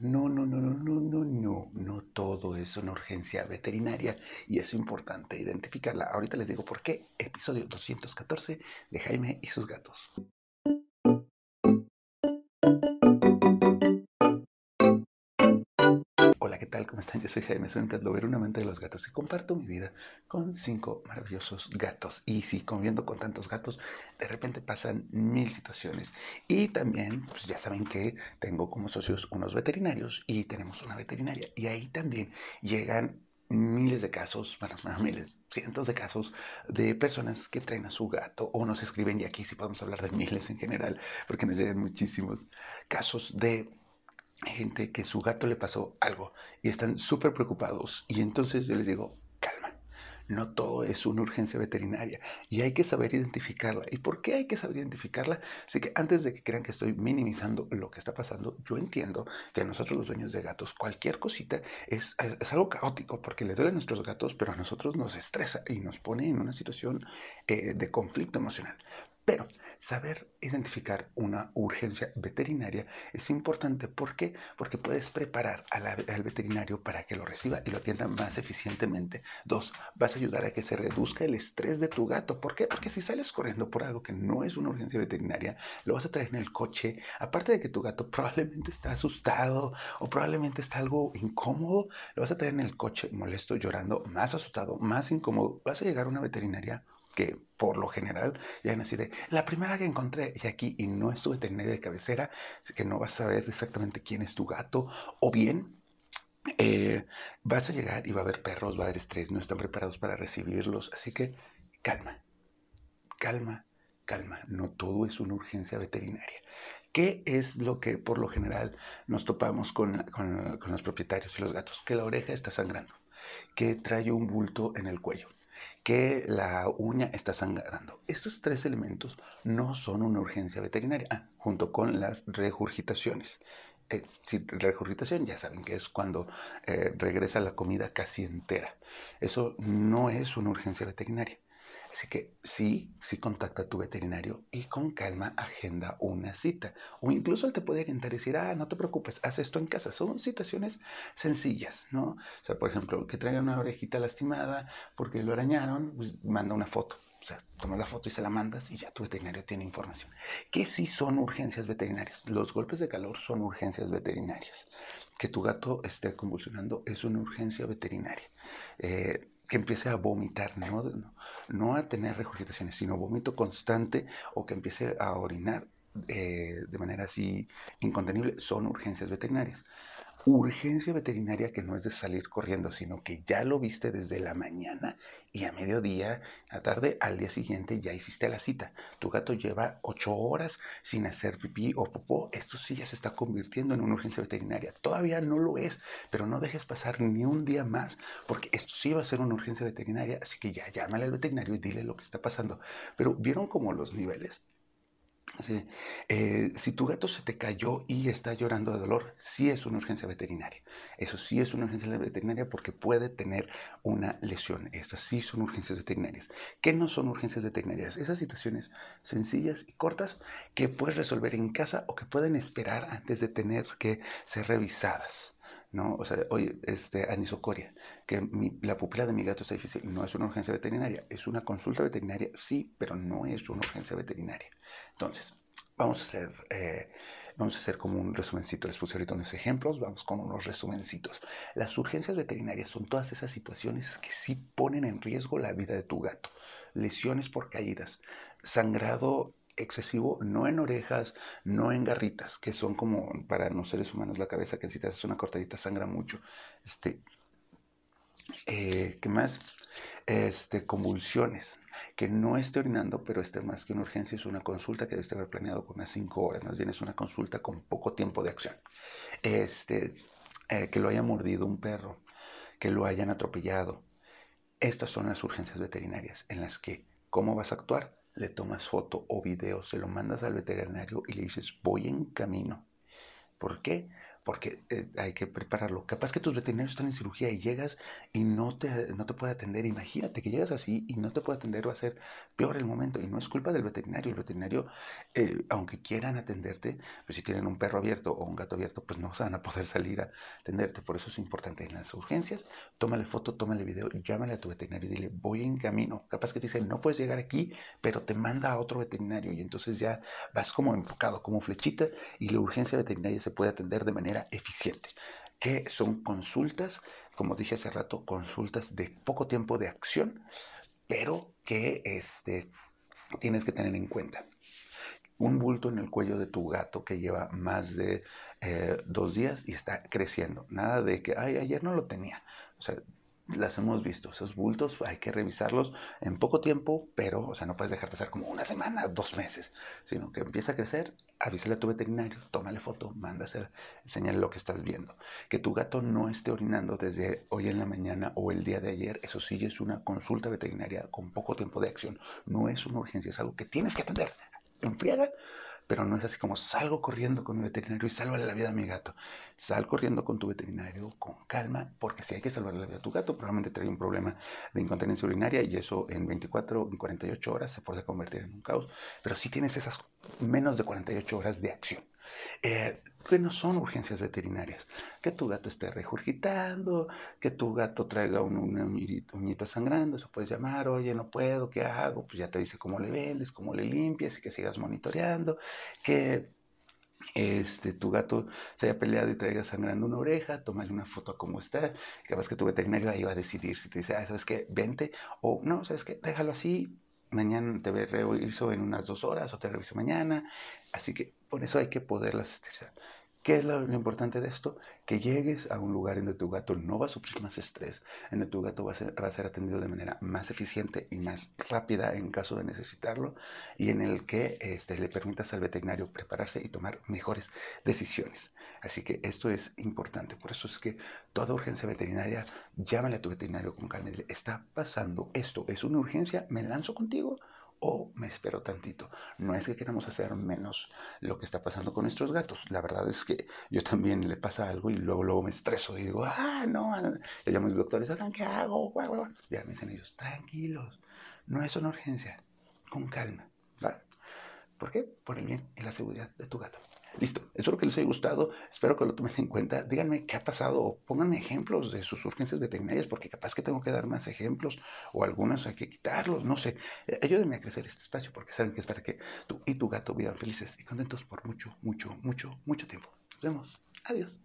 No, no, no, no, no, no, no, no todo es una urgencia veterinaria y es importante identificarla. Ahorita les digo por qué. Episodio 214 de Jaime y sus gatos. ¿Qué tal? ¿Cómo están? Yo soy Jaime, soy un cat lover, un amante de los gatos y comparto mi vida con cinco maravillosos gatos. Y sí, conviviendo con tantos gatos, de repente pasan mil situaciones. Y también, pues ya saben que tengo como socios unos veterinarios y tenemos una veterinaria. Y ahí también llegan miles de casos, bueno, no miles, cientos de casos de personas que traen a su gato o nos escriben, y aquí sí podemos hablar de miles en general, porque nos llegan muchísimos casos de gente que su gato le pasó algo y están súper preocupados. Y entonces yo les digo, calma, no todo es una urgencia veterinaria y hay que saber identificarla. ¿Y por qué hay que saber identificarla? Así que antes de que crean que estoy minimizando lo que está pasando, yo entiendo que a nosotros los dueños de gatos cualquier cosita es, es, algo caótico porque le duele a nuestros gatos, pero a nosotros nos estresa y nos pone en una situación eh, de conflicto emocional. Pero saber identificar una urgencia veterinaria es importante. ¿Por qué? Porque puedes preparar al veterinario para que lo reciba y lo atienda más eficientemente. Dos, vas a ayudar a que se reduzca el estrés de tu gato. ¿Por qué? Porque si sales corriendo por algo que no es una urgencia veterinaria, lo vas a traer en el coche. Aparte de que tu gato probablemente está asustado o probablemente está algo incómodo, lo vas a traer en el coche molesto, llorando, más asustado, más incómodo. Vas a llegar a una veterinaria que por lo general llegan así de la primera que encontré y aquí y no es tu de cabecera, así que no vas a saber exactamente quién es tu gato o bien eh, vas a llegar y va a haber perros, va a haber estrés, no están preparados para recibirlos, así que calma, calma, calma, no todo es una urgencia veterinaria. ¿Qué es lo que por lo general nos topamos con, con los propietarios y los gatos? Que la oreja está sangrando, que trae un bulto en el cuello que la uña está sangrando. Estos tres elementos no son una urgencia veterinaria, ah, junto con las regurgitaciones. Eh, si regurgitación ya saben que es cuando eh, regresa la comida casi entera. Eso no es una urgencia veterinaria. Así que sí, sí contacta a tu veterinario y con calma agenda una cita. O incluso él te puede orientar y decir, ah, no te preocupes, haz esto en casa. Son situaciones sencillas, ¿no? O sea, por ejemplo, que traiga una orejita lastimada porque lo arañaron, pues manda una foto. O sea, tomas la foto y se la mandas y ya tu veterinario tiene información. ¿Qué sí son urgencias veterinarias? Los golpes de calor son urgencias veterinarias. Que tu gato esté convulsionando es una urgencia veterinaria. Eh, que empiece a vomitar, no, no, a tener regurgitaciones, sino vómito constante o que empiece a orinar eh, de manera así incontenible, son urgencias veterinarias urgencia veterinaria que no es de salir corriendo, sino que ya lo viste desde la mañana y a mediodía, a tarde, al día siguiente ya hiciste la cita. Tu gato lleva ocho horas sin hacer pipí o popó. Esto sí ya se está convirtiendo en una urgencia veterinaria. Todavía no lo es, pero no dejes pasar ni un día más, porque esto sí va a ser una urgencia veterinaria. Así que ya llámale al veterinario y dile lo que está pasando. Pero vieron como los niveles. Eh, si tu gato se te cayó y está llorando de dolor, sí es una urgencia veterinaria. Eso sí es una urgencia veterinaria porque puede tener una lesión. Estas sí son urgencias veterinarias. ¿Qué no son urgencias veterinarias? Esas situaciones sencillas y cortas que puedes resolver en casa o que pueden esperar antes de tener que ser revisadas. ¿No? O sea, oye, este, anisocoria, que la pupila de mi gato está difícil, no es una urgencia veterinaria, es una consulta veterinaria, sí, pero no es una urgencia veterinaria. Entonces, vamos a hacer, eh, vamos a hacer como un resumencito, les puse ahorita unos ejemplos, vamos con unos resumencitos. Las urgencias veterinarias son todas esas situaciones que sí ponen en riesgo la vida de tu gato, lesiones por caídas, sangrado excesivo, no en orejas, no en garritas, que son como para los seres humanos la cabeza, que si te haces una cortadita sangra mucho. Este, eh, ¿Qué más? Este, convulsiones, que no esté orinando, pero esté más que una urgencia, es una consulta que debe estar planeado con unas 5 horas, más bien es una consulta con poco tiempo de acción. Este, eh, que lo haya mordido un perro, que lo hayan atropellado. Estas son las urgencias veterinarias en las que, ¿cómo vas a actuar? le tomas foto o video, se lo mandas al veterinario y le dices, voy en camino. ¿Por qué? Porque eh, hay que prepararlo. Capaz que tus veterinarios están en cirugía y llegas y no te, no te puede atender. Imagínate que llegas así y no te puede atender, va a ser peor el momento. Y no es culpa del veterinario. El veterinario, eh, aunque quieran atenderte, pues si tienen un perro abierto o un gato abierto, pues no van a poder salir a atenderte. Por eso es importante en las urgencias, tómale foto, tómale video, llámale a tu veterinario y dile, voy en camino. Capaz que te dice, no puedes llegar aquí, pero te manda a otro veterinario. Y entonces ya vas como enfocado, como flechita, y la urgencia veterinaria se puede atender de manera eficiente, que son consultas, como dije hace rato, consultas de poco tiempo de acción, pero que este, tienes que tener en cuenta. Un bulto en el cuello de tu gato que lleva más de eh, dos días y está creciendo. Nada de que, ay, ayer no lo tenía. O sea, las hemos visto. Esos bultos hay que revisarlos en poco tiempo, pero, o sea, no puedes dejar pasar como una semana, dos meses, sino que empieza a crecer, avísale a tu veterinario, tómale foto, mándasela, enséñale lo que estás viendo. Que tu gato no esté orinando desde hoy en la mañana o el día de ayer, eso sí es una consulta veterinaria con poco tiempo de acción. No es una urgencia, es algo que tienes que atender. Enfriada, pero no es así como salgo corriendo con mi veterinario y salvo la vida a mi gato. Sal corriendo con tu veterinario con calma, porque si hay que salvar la vida a tu gato, probablemente trae un problema de incontinencia urinaria y eso en 24 o 48 horas se puede convertir en un caos. Pero si tienes esas menos de 48 horas de acción. Eh, que no son urgencias veterinarias. Que tu gato esté regurgitando, que tu gato traiga una uñita sangrando, eso puedes llamar, oye, no puedo, ¿qué hago? Pues ya te dice cómo le vendes, cómo le limpias y que sigas monitoreando, que este, tu gato se haya peleado y traiga sangrando una oreja, tómale una foto a cómo está, que que tu veterinario ahí va a decidir si te dice, ah, ¿sabes qué? Vente, o no, ¿sabes qué? Déjalo así, mañana te reviso en unas dos horas o te reviso mañana. Así que por eso hay que poderlas estresar. ¿Qué es lo, importante de esto? Que llegues a un lugar en donde tu gato no va a sufrir más estrés, en donde tu gato va a, ser, va a ser atendido de manera más eficiente y más rápida en caso de necesitarlo, y en el que este, le permitas al veterinario prepararse y tomar mejores decisiones. Así que esto es importante. Por eso es que toda urgencia veterinaria, llámale a tu veterinario con calma y dile, está pasando esto, es una urgencia, me lanzo contigo o me espero tantito. No es que queramos hacer menos lo que está pasando con nuestros gatos. La verdad es que yo también le pasa algo y luego, luego me estreso y digo, ah, no, le llamo a mis doctores, ¿qué hago? Ya me dicen ellos, tranquilos, no es una urgencia, con calma, ¿va? ¿Por qué? Por el bien y la seguridad de tu gato. Listo, espero que les haya gustado, espero que lo tomen en cuenta. Díganme qué ha pasado pónganme ejemplos de sus urgencias veterinarias, porque capaz que tengo que dar más ejemplos o algunos hay que quitarlos, no sé. Eh, ayúdenme a crecer este espacio porque saben que es para que tú y tu gato vivan felices y contentos por mucho, mucho, mucho, mucho tiempo. Nos vemos. Adiós.